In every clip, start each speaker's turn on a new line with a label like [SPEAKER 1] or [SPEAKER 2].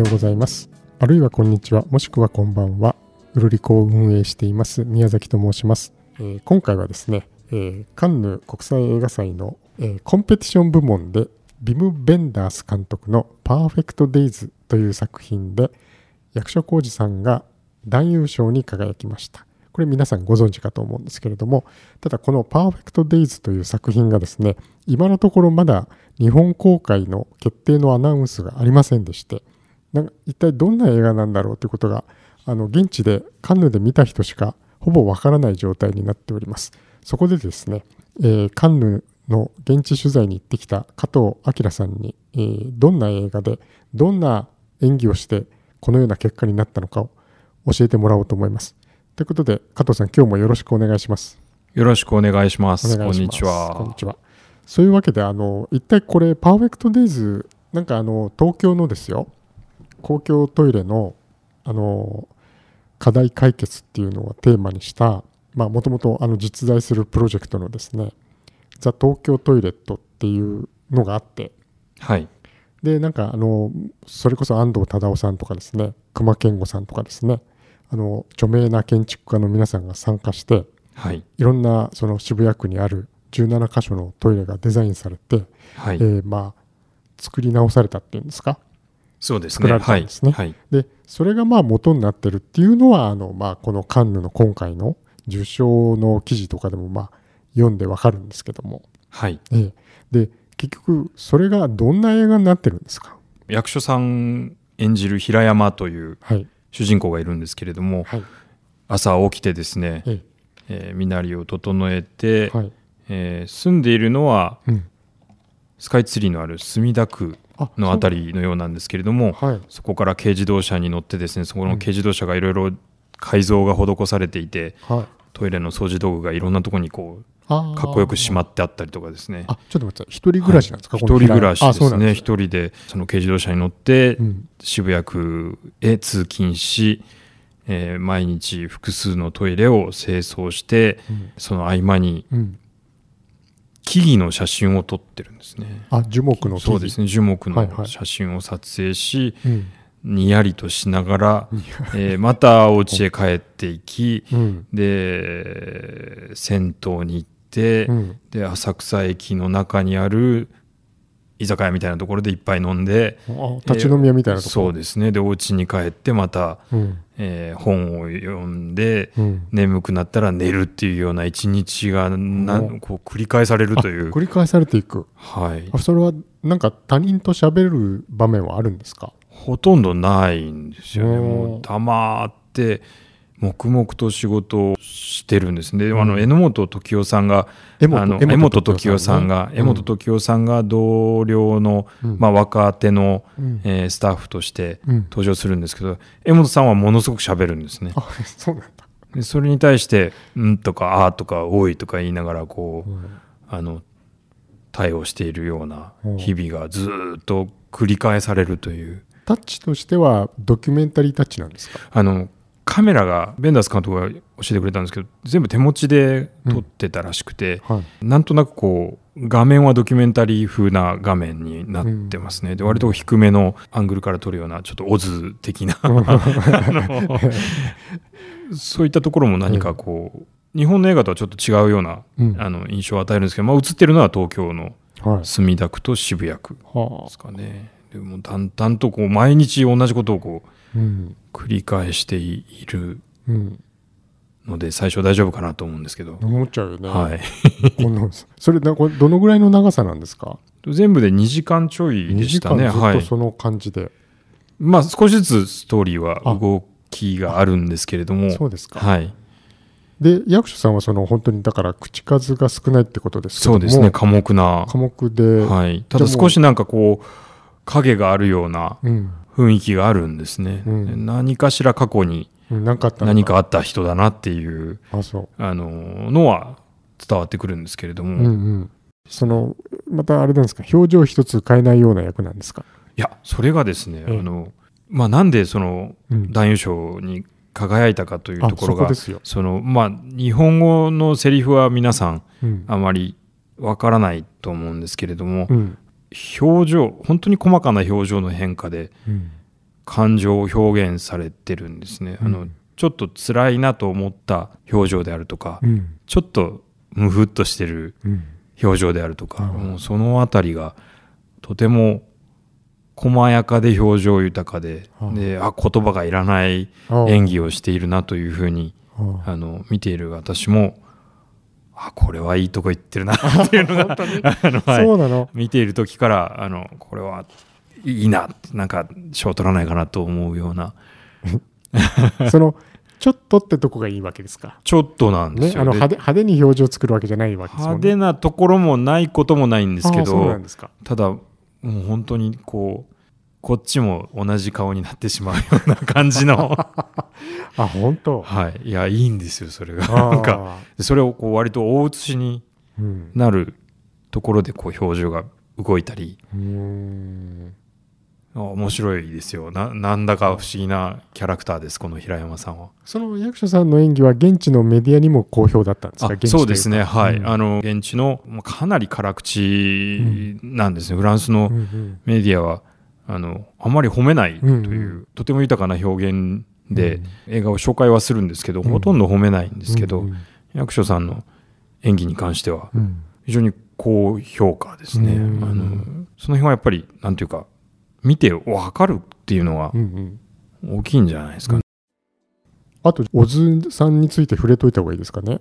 [SPEAKER 1] ようございます。あるいはこんにちは。もしくはこんばんは。ウルリコを運営しています。宮崎と申します、えー今回はですね、えーカンヌ国際映画祭の、えーコンペティション部門でビム・ベンダース監督の「パーフェクト・デイズ」という作品で役所広司さんが男優賞に輝きました。これ皆さんご存知かと思うんですけれどもただこの「パーフェクト・デイズ」という作品がですね今のところまだ日本公開の決定のアナウンスがありませんでしてなんか一体どんな映画なんだろうということがあの現地でカンヌで見た人しかほぼわからない状態になっておりますそこでですね、えーカンヌの現地取材に行ってきた加藤明さんに、えーどんな映画でどんな演技をしてこのような結果になったのかを教えてもらおうと思いますということで加藤さん今日もよろしくお願いします
[SPEAKER 2] よろしくお願いします。
[SPEAKER 1] お願いします
[SPEAKER 2] こんにちは。
[SPEAKER 1] こんにちは。そういうわけで、あの、一体これ、パーフェクトデイズ、なんかあの、東京のですよ、公共トイレの、あの、課題解決っていうのをテーマにした、まあ、もともとあの実在するプロジェクトのですね、ザ・東京トイレットっていうのがあって、
[SPEAKER 2] はい。
[SPEAKER 1] で、なんかあの、それこそ安藤忠雄さんとかですね、熊健吾さんとかですね、あの、著名な建築家の皆さんが参加して、
[SPEAKER 2] はい。
[SPEAKER 1] いろんなその渋谷区にある17箇所のトイレがデザインされて、
[SPEAKER 2] はい。
[SPEAKER 1] えーまあ作り直されたっていうんですか？作ら
[SPEAKER 2] ね。はい
[SPEAKER 1] れたんですね。
[SPEAKER 2] はい。
[SPEAKER 1] でそれがまあ元になってるっていうのはあの、まあ、このカンヌの今回の受賞の記事とかでもまあ読んでわかるんですけども、
[SPEAKER 2] はい。
[SPEAKER 1] えーで結局それがどんな映画になってるんですか？
[SPEAKER 2] 役所さん演じる平山という
[SPEAKER 1] はい。
[SPEAKER 2] 主人公がいるんですけれども、
[SPEAKER 1] はい。
[SPEAKER 2] 朝起きてですね、
[SPEAKER 1] え
[SPEAKER 2] えー身なりを整えて、
[SPEAKER 1] ーはい。
[SPEAKER 2] えー住んでいるのは
[SPEAKER 1] うん。
[SPEAKER 2] スカイツリーのある墨田区
[SPEAKER 1] あ
[SPEAKER 2] のあたりのようなんですけれども、
[SPEAKER 1] はい。
[SPEAKER 2] そこから軽自動車に乗ってですね、そこの軽自動車がいろいろ改造が施されていて、
[SPEAKER 1] はい。
[SPEAKER 2] トイレの掃除道具がいろんなところにこうかっこよくしまってあったりとかですね。
[SPEAKER 1] あちょっと待って一人暮らしなんですか、
[SPEAKER 2] 一
[SPEAKER 1] この
[SPEAKER 2] 人暮らし
[SPEAKER 1] あ
[SPEAKER 2] ですね。一人でその軽自動車に乗って
[SPEAKER 1] うん。
[SPEAKER 2] 渋谷区へ通勤し、えー毎日複数のトイレを清掃して、
[SPEAKER 1] うん。
[SPEAKER 2] その合間に
[SPEAKER 1] うん
[SPEAKER 2] 木々の写真を撮ってるんですね。
[SPEAKER 1] あ樹木の木
[SPEAKER 2] そうですね。樹木
[SPEAKER 1] はいはい。
[SPEAKER 2] の写真を撮影し、
[SPEAKER 1] うん。
[SPEAKER 2] にやりとしながら、えーまたお家へ帰っていき、
[SPEAKER 1] うん。
[SPEAKER 2] で銭湯に行って、
[SPEAKER 1] うん。
[SPEAKER 2] で浅草駅の中にある居酒屋みたいなところでいっぱい飲んで
[SPEAKER 1] あ立ち飲み屋みたいなとこ
[SPEAKER 2] そうですね。でお家に帰ってまた、
[SPEAKER 1] うん。
[SPEAKER 2] えー本を読んで、
[SPEAKER 1] うん。
[SPEAKER 2] 眠くなったら寝るっていうような一日がな
[SPEAKER 1] お。
[SPEAKER 2] こう繰り返されるとい
[SPEAKER 1] あ
[SPEAKER 2] う。
[SPEAKER 1] 繰り返されていく。
[SPEAKER 2] はい。
[SPEAKER 1] あそれはなんか他人と喋る場面はあるんですか？
[SPEAKER 2] ほとんどないんですよね。もう黙って黙々と仕事をしてるんですね、
[SPEAKER 1] うん。
[SPEAKER 2] の榎本時生さんがあの
[SPEAKER 1] 江本
[SPEAKER 2] 時生さんが
[SPEAKER 1] ね
[SPEAKER 2] 江本時生さんが同僚の、
[SPEAKER 1] うん。
[SPEAKER 2] まあ、若手の、
[SPEAKER 1] うん。
[SPEAKER 2] えースタッフとして
[SPEAKER 1] うん。
[SPEAKER 2] 登場するんですけど江本さんはものすごく喋るんですね。
[SPEAKER 1] あそうなんだ。
[SPEAKER 2] でそれに対して「うん」とか「あ」とか「おい」とか言いながらこう、
[SPEAKER 1] うん。
[SPEAKER 2] あの対応しているような
[SPEAKER 1] うん。
[SPEAKER 2] 日々がずーっと繰り返されるという。
[SPEAKER 1] タッチとしてはドキュメンタリータッチなんですか？
[SPEAKER 2] あのカメラがベンダース監督が教えてくれたんですけど全部手持ちで撮ってたらしくて、
[SPEAKER 1] はい。
[SPEAKER 2] なんとなくこう画面はドキュメンタリー風な画面になってますね、で割と低めのアングルから撮るようなちょっとオズ的なそういったところも何かこう、日本の映画とはちょっと違うような、
[SPEAKER 1] うん。
[SPEAKER 2] あの印象を与えるんですけど、まあ、映ってるのは東京の
[SPEAKER 1] はい。
[SPEAKER 2] 墨田区と渋谷区
[SPEAKER 1] は
[SPEAKER 2] ですかねでも淡々とこう毎日同じことをこう繰り返している
[SPEAKER 1] うん
[SPEAKER 2] ので最初大丈夫かなと思うんですけど、
[SPEAKER 1] 思っちゃうよね
[SPEAKER 2] はい、
[SPEAKER 1] このそれなこれどのぐらいの長さなんですか？
[SPEAKER 2] 全部で2時間ちょい
[SPEAKER 1] 2時
[SPEAKER 2] でしたね。はい。
[SPEAKER 1] とその感じで
[SPEAKER 2] まあ少しずつストーリーは
[SPEAKER 1] あ
[SPEAKER 2] 動きがあるんですけれども、
[SPEAKER 1] そうですか
[SPEAKER 2] はい。
[SPEAKER 1] で役所さんはその本当にだから口数が少ないってことですけども
[SPEAKER 2] そうですね。寡黙な。
[SPEAKER 1] 科目で、
[SPEAKER 2] はい。ただ少しなんかこう影があるような
[SPEAKER 1] うん。
[SPEAKER 2] 雰囲気があるんですね。
[SPEAKER 1] うん。
[SPEAKER 2] で何かしら過去に何かあった人だなっていう
[SPEAKER 1] あ
[SPEAKER 2] ののは伝わってくるんですけれども、
[SPEAKER 1] う、うんうん、そのまたあれなんですか？表情一つ変えないような役なんですか、
[SPEAKER 2] いやそれがですね、
[SPEAKER 1] ええ。
[SPEAKER 2] あのまあなんでその
[SPEAKER 1] うん、
[SPEAKER 2] 男優賞に輝いたかという
[SPEAKER 1] あ
[SPEAKER 2] ところが
[SPEAKER 1] そこですよ、
[SPEAKER 2] そのまあ日本語のセリフは皆さん
[SPEAKER 1] うん。
[SPEAKER 2] あまりわからないと思うんですけれども、
[SPEAKER 1] うん
[SPEAKER 2] 表情本当に細かな表情の変化で
[SPEAKER 1] うん。
[SPEAKER 2] 感情を表現されてるんですね。あの
[SPEAKER 1] うん
[SPEAKER 2] ちょっと辛いなと思った表情であるとか、
[SPEAKER 1] うん。
[SPEAKER 2] ちょっとムフっとしてる
[SPEAKER 1] うん。
[SPEAKER 2] 表情であるとか、
[SPEAKER 1] なるほど。
[SPEAKER 2] もうそのあたりがとても細やかで表情豊かで、
[SPEAKER 1] ああ。
[SPEAKER 2] であ言葉がいらない
[SPEAKER 1] ああ。
[SPEAKER 2] 演技をしているなというふうに
[SPEAKER 1] ああ。
[SPEAKER 2] あの見ている私もあこれはいいとこ行ってるな っていうのがあの、はい
[SPEAKER 1] そうなの？
[SPEAKER 2] 見ている時からあのこれはいいななんか賞取らないかなと思うような
[SPEAKER 1] そのちょっとってとこがいいわけですか？
[SPEAKER 2] ちょっとなんで
[SPEAKER 1] ね、
[SPEAKER 2] すよ、で
[SPEAKER 1] あの派手派手に表情を作るわけじゃないわけですもんね。
[SPEAKER 2] 派手なところもないこともないんですけ
[SPEAKER 1] ああそうな
[SPEAKER 2] ど
[SPEAKER 1] んですか。
[SPEAKER 2] ただもう本当にこうこっちも同じ顔になってしまうような感じの。
[SPEAKER 1] あ、本当？
[SPEAKER 2] はい。いやいいんですよそれが。
[SPEAKER 1] あ
[SPEAKER 2] なんか
[SPEAKER 1] あ
[SPEAKER 2] それをこう割と大写しに
[SPEAKER 1] うん。
[SPEAKER 2] なるところでこう表情が動いたり。面白いですよ。ななんだか不思議なキャラクターですこの平山さんは。
[SPEAKER 1] その役所さんの演技は現地のメディアにも好評だったんですか？
[SPEAKER 2] そうですね。はい、
[SPEAKER 1] うん。
[SPEAKER 2] あの現地のまあかなり辛口なんですね、フランスの
[SPEAKER 1] うんうん
[SPEAKER 2] メディアはあのあまり褒めないという、
[SPEAKER 1] うんう
[SPEAKER 2] とても豊かな表現で、映画を紹介はするんですけど、ほとんど褒めないんですけど、
[SPEAKER 1] うん
[SPEAKER 2] 役所さんの演技に関しては
[SPEAKER 1] うん。
[SPEAKER 2] 非常に高評価ですね、
[SPEAKER 1] うん
[SPEAKER 2] あのその辺はやっぱりなんていうか見て分かるっていうのは大きいんじゃないですか、
[SPEAKER 1] うん。あと、小津さんについて触れといた方がいいですかね。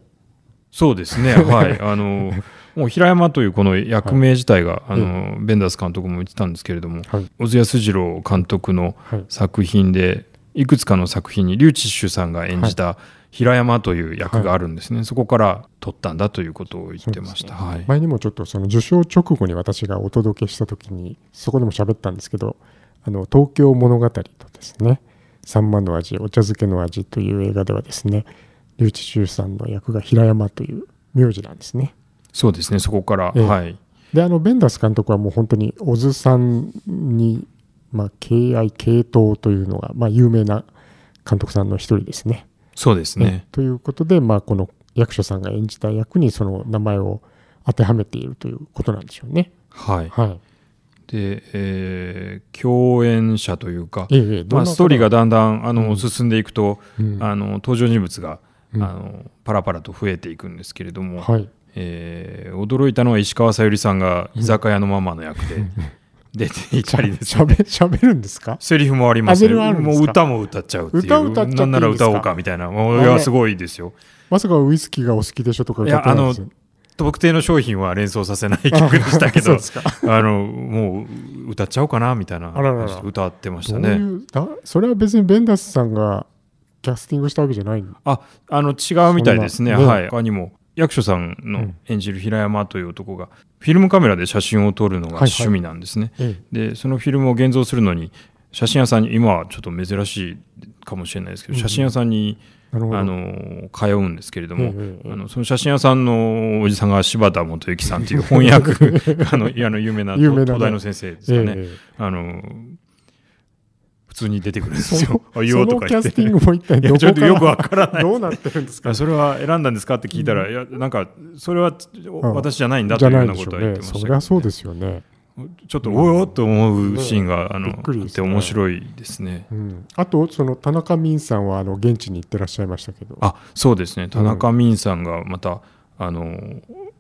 [SPEAKER 2] そうですね。はい。あのもう平山というこの役名自体が、
[SPEAKER 1] い。
[SPEAKER 2] あのベンダース監督も言ってたんですけれども
[SPEAKER 1] はい。
[SPEAKER 2] 小津安二郎監督の
[SPEAKER 1] はい。
[SPEAKER 2] 作品でいくつかの作品にリュウ・チッシュさんが演じた平山という役があるんですね、そこから取ったんだということを言ってました、はい、
[SPEAKER 1] 前にもちょっとその受賞直後に私がお届けした時にそこでも喋ったんですけどあの東京物語とですね「サンマの味お茶漬けの味」という映画ではですね笠智秀さんの役が平山という名字なんですね。
[SPEAKER 2] そうですねそこから、
[SPEAKER 1] ええ
[SPEAKER 2] はい
[SPEAKER 1] であのベンダース監督はもう本当に小津さんに、まあ、敬愛敬祷というのが、まあ、有名な監督さんの一人ですね。
[SPEAKER 2] そうですね
[SPEAKER 1] ということで、まあ、この役所さんが演じた役にその名前を当てはめているということなんでしょうね。
[SPEAKER 2] はい
[SPEAKER 1] はい。
[SPEAKER 2] で、えー共演者というか、
[SPEAKER 1] ええ
[SPEAKER 2] まあ、
[SPEAKER 1] な
[SPEAKER 2] ストーリーがだんだんあの、
[SPEAKER 1] うん
[SPEAKER 2] 進んでいくと、
[SPEAKER 1] うん
[SPEAKER 2] あの登場人物が、
[SPEAKER 1] うん
[SPEAKER 2] あのパラパラと増えていくんですけれども、
[SPEAKER 1] はい。
[SPEAKER 2] えー驚いたのは石川さゆりさんが居酒屋のママの役で 出ていたりですね、
[SPEAKER 1] しゃべしゃべるんですか？
[SPEAKER 2] セリフもありますねもう歌も歌っちゃうっていう。
[SPEAKER 1] 歌歌
[SPEAKER 2] なんなら歌おうかみたいな。もういやすごいですよ。
[SPEAKER 1] まさかウイスキーがお好きでしょとか歌っ
[SPEAKER 2] 特定の商品は連想させない曲でしたけど。あのもう歌っちゃおうかなみたいな歌ってまし
[SPEAKER 1] ど
[SPEAKER 2] たね
[SPEAKER 1] それは別にベンダースさんがキャスティングしたわけじゃない
[SPEAKER 2] ああの違うみたいですね。
[SPEAKER 1] ね
[SPEAKER 2] はい。他にも。役所さん
[SPEAKER 1] う
[SPEAKER 2] の
[SPEAKER 1] ん。
[SPEAKER 2] 演じる平山という男がフィルムカメラで写真を撮るのが
[SPEAKER 1] はいはい。
[SPEAKER 2] 趣味なんですね、
[SPEAKER 1] え
[SPEAKER 2] でそのフィルムを現像するのに写真屋さんに今はちょっと珍しいかもしれないですけど、
[SPEAKER 1] うん
[SPEAKER 2] 写真屋さんに。あの通うんですけれども、
[SPEAKER 1] ええええ
[SPEAKER 2] あのその写真屋さんのおじさんが柴田元幸さんという翻訳 あのいやあの有名な東大の先生です
[SPEAKER 1] え
[SPEAKER 2] よね、
[SPEAKER 1] ええ
[SPEAKER 2] あの普通に出てくるんですよ。あ
[SPEAKER 1] の
[SPEAKER 2] 言おうとか言って。
[SPEAKER 1] そのキャスティングも一体
[SPEAKER 2] い
[SPEAKER 1] どこ
[SPEAKER 2] ちょっとよくわ
[SPEAKER 1] ら
[SPEAKER 2] からない。
[SPEAKER 1] どうなってるんですか？
[SPEAKER 2] あそれは選んだんですか？って聞いたら、いやなんかそれは
[SPEAKER 1] ん。
[SPEAKER 2] 私じゃないんだというようなことは言ってましたけど
[SPEAKER 1] そりゃそうですよね。
[SPEAKER 2] ちょっとおよっと思うシーンが、あの
[SPEAKER 1] ね。
[SPEAKER 2] あって面白いですね。
[SPEAKER 1] うん、あとその田中泯さんはあの現地に行ってらっしゃいましたけど、
[SPEAKER 2] あそうですね。田中泯さんがまた、あの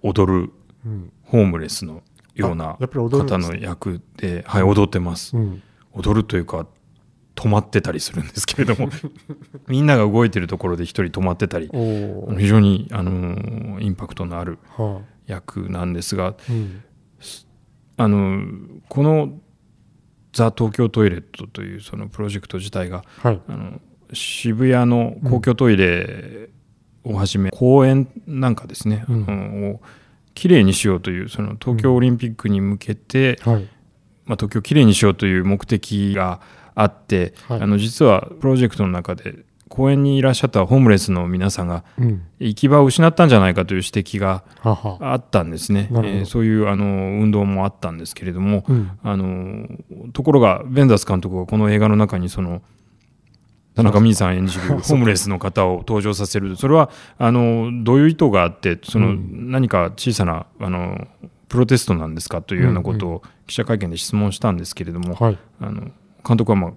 [SPEAKER 2] 踊る
[SPEAKER 1] うん、
[SPEAKER 2] ホームレスのような方の役で、はい、踊ってます、
[SPEAKER 1] うん。
[SPEAKER 2] 踊るというか止まってたりするんですけれども みんなが動いてるところで一人止まってたり非常に、あのインパクトのある
[SPEAKER 1] は
[SPEAKER 2] 役なんですが
[SPEAKER 1] あうん。
[SPEAKER 2] あのこの「ザ・東京トイレット」というそのプロジェクト自体が
[SPEAKER 1] はい。
[SPEAKER 2] あの渋谷の公共トイレをはじめ、公園なんかですね、
[SPEAKER 1] うん。
[SPEAKER 2] あのをきれいにしようというその東京オリンピックに向けて、
[SPEAKER 1] はい。
[SPEAKER 2] まあ、東京をきれいにしようという目的があって、
[SPEAKER 1] はい。
[SPEAKER 2] あの実はプロジェクトの中で公園にいらっしゃったホームレスの皆さんが
[SPEAKER 1] うん。
[SPEAKER 2] 行き場を失ったんじゃないかという指摘が
[SPEAKER 1] はは。
[SPEAKER 2] あったんですね、
[SPEAKER 1] なるほど。
[SPEAKER 2] えーそういうあの運動もあったんですけれども、
[SPEAKER 1] うん。
[SPEAKER 2] あのところがベンダース監督がこの映画の中にその田中泯さん演じるホームレスの方を登場させる。それはあのどういう意図があってその
[SPEAKER 1] うん。
[SPEAKER 2] 何か小さなあのプロテストなんですかというようなことを記者会見で質問したんですけれども、
[SPEAKER 1] はい。
[SPEAKER 2] あの監督は、まあ、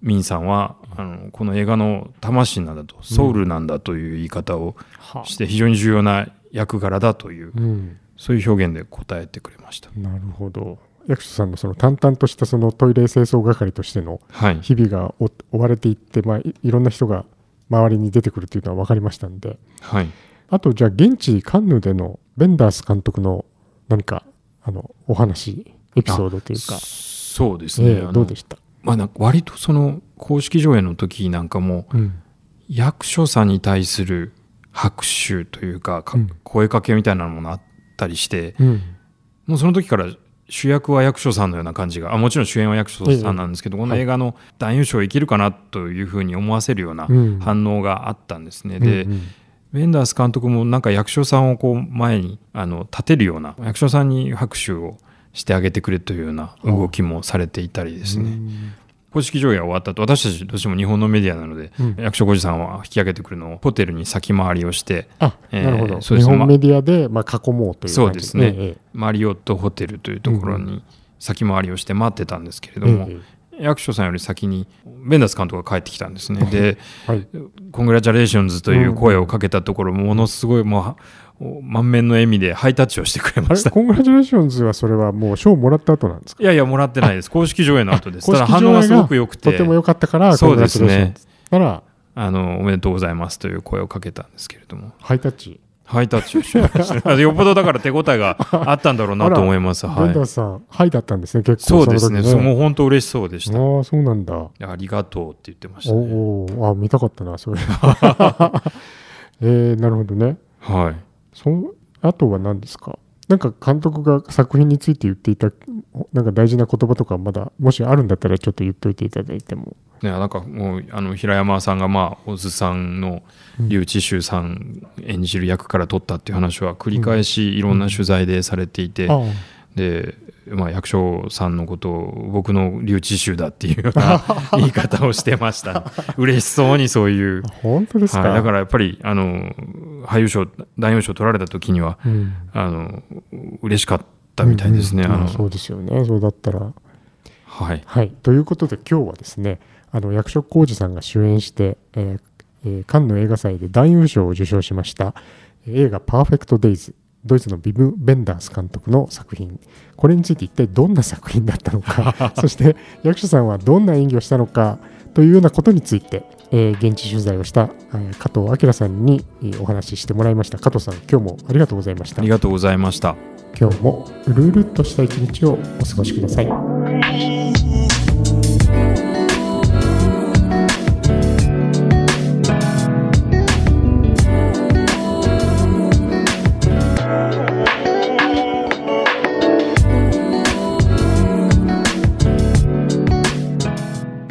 [SPEAKER 2] ミンさんはあのこの映画の魂なんだとソウルなんだという言い方を
[SPEAKER 1] は
[SPEAKER 2] して非常に重要な役柄だという
[SPEAKER 1] うん、
[SPEAKER 2] そういう表現で答えてくれました。
[SPEAKER 1] なるほど。役所さんのその淡々としたそのトイレ清掃係としての
[SPEAKER 2] はい、
[SPEAKER 1] 日々がお追われていって、まあ、いいろんな人が周りに出てくるというのは分かりましたんで。
[SPEAKER 2] はい、
[SPEAKER 1] あとじゃあ現地カンヌでのベンダース監督の何かあのお話エピソードというか、
[SPEAKER 2] そうですね、
[SPEAKER 1] どうでした、
[SPEAKER 2] まあ、なんか割とその公式上映の時なんかも
[SPEAKER 1] うん。
[SPEAKER 2] 役所さんに対する拍手というか声かけみたいなものあったりして
[SPEAKER 1] うん。
[SPEAKER 2] もうその時から主役は役所さんのような感じがあもちろん主演は役所さんなんですけど、この映画の男優賞を生きるかなというふうに思わせるような
[SPEAKER 1] うん。
[SPEAKER 2] 反応があったんですね。で、
[SPEAKER 1] うんうん。
[SPEAKER 2] ベンダース監督もなんか役所さんをこう前にあの立てるような役所さんに拍手をしてあげてくれというような動きもされていたりですね、公式上映が終わった後私たちどうしても日本のメディアなので、
[SPEAKER 1] うん。
[SPEAKER 2] 役所広司さんは引き上げてくるのをホテルに先回りをして
[SPEAKER 1] あ、
[SPEAKER 2] えー
[SPEAKER 1] なるほど、
[SPEAKER 2] そうですね。
[SPEAKER 1] 日本メディアで、まあ、囲もうという感じ。
[SPEAKER 2] そうですね。
[SPEAKER 1] ええ
[SPEAKER 2] マリオットホテルというところ
[SPEAKER 1] う
[SPEAKER 2] に先回りをして待ってたんですけれども、
[SPEAKER 1] ええ
[SPEAKER 2] 役所さんより先にベンダース監督が帰ってきたんですね。で
[SPEAKER 1] はい「
[SPEAKER 2] Congratulations」という声をかけたところものすごいもう満面の笑みでハイタッチをしてくれました。
[SPEAKER 1] Congratulations はそれはもう賞をもらった後なんですか？
[SPEAKER 2] いやいやもらってないです。公式上映の後です。
[SPEAKER 1] 公
[SPEAKER 2] ただ反応がすごく良くて。
[SPEAKER 1] とても良かったから、
[SPEAKER 2] そうですね。
[SPEAKER 1] なら、
[SPEAKER 2] あのおめでとうございますという声をかけたんですけれども。
[SPEAKER 1] ハイタッチ。
[SPEAKER 2] ハイタッチをしました。よっぽどだから手応えがあったんだろうなと思います。
[SPEAKER 1] ベン
[SPEAKER 2] はい。
[SPEAKER 1] ダースさん、ハイだったんですね、結構
[SPEAKER 2] そうですね。もう本当嬉しそうでした
[SPEAKER 1] ああ、そうなんだ。
[SPEAKER 2] ありがとうって言ってましたね。
[SPEAKER 1] おお、あ見たかったな、それ。えー、なるほどね。
[SPEAKER 2] はい
[SPEAKER 1] そあとは何ですか？なんか監督が作品について言っていた、なんか大事な言葉とか、まだ、もしあるんだったら、ちょっと言っといていただいても。
[SPEAKER 2] ね、なんかもうあの平山さんがまあ小津さんの笠智秀さん演じる役から取ったっていう話は繰り返しいろんな取材でされていて、
[SPEAKER 1] あ
[SPEAKER 2] で、まあ、役所さんのことを僕の笠智秀だっていうような 言い方をしてました、ね、嬉しそうにそういう。
[SPEAKER 1] あ、本当ですか、
[SPEAKER 2] はい、だからやっぱりあの俳優賞男優賞取られた時には
[SPEAKER 1] うん、
[SPEAKER 2] あの嬉しかったみたいですね。
[SPEAKER 1] うんうんまあそうですよね、そうだったら。
[SPEAKER 2] はい、
[SPEAKER 1] はい、ということで今日はですねあの役所広司さんが主演して、えーえーカンヌ映画祭で男優賞を受賞しました映画「パーフェクト・デイズ」ドイツのビブ・ベンダース監督の作品。これについて一体どんな作品だったのか。そして役所さんはどんな演技をしたのかというようなことについて、えー現地取材をした、えー加藤明さんにえーお話ししてもらいました。加藤さん今日もありがとうございました。
[SPEAKER 2] ありがとうございました。
[SPEAKER 1] 今日もうるうるっとした一日をお過ごしください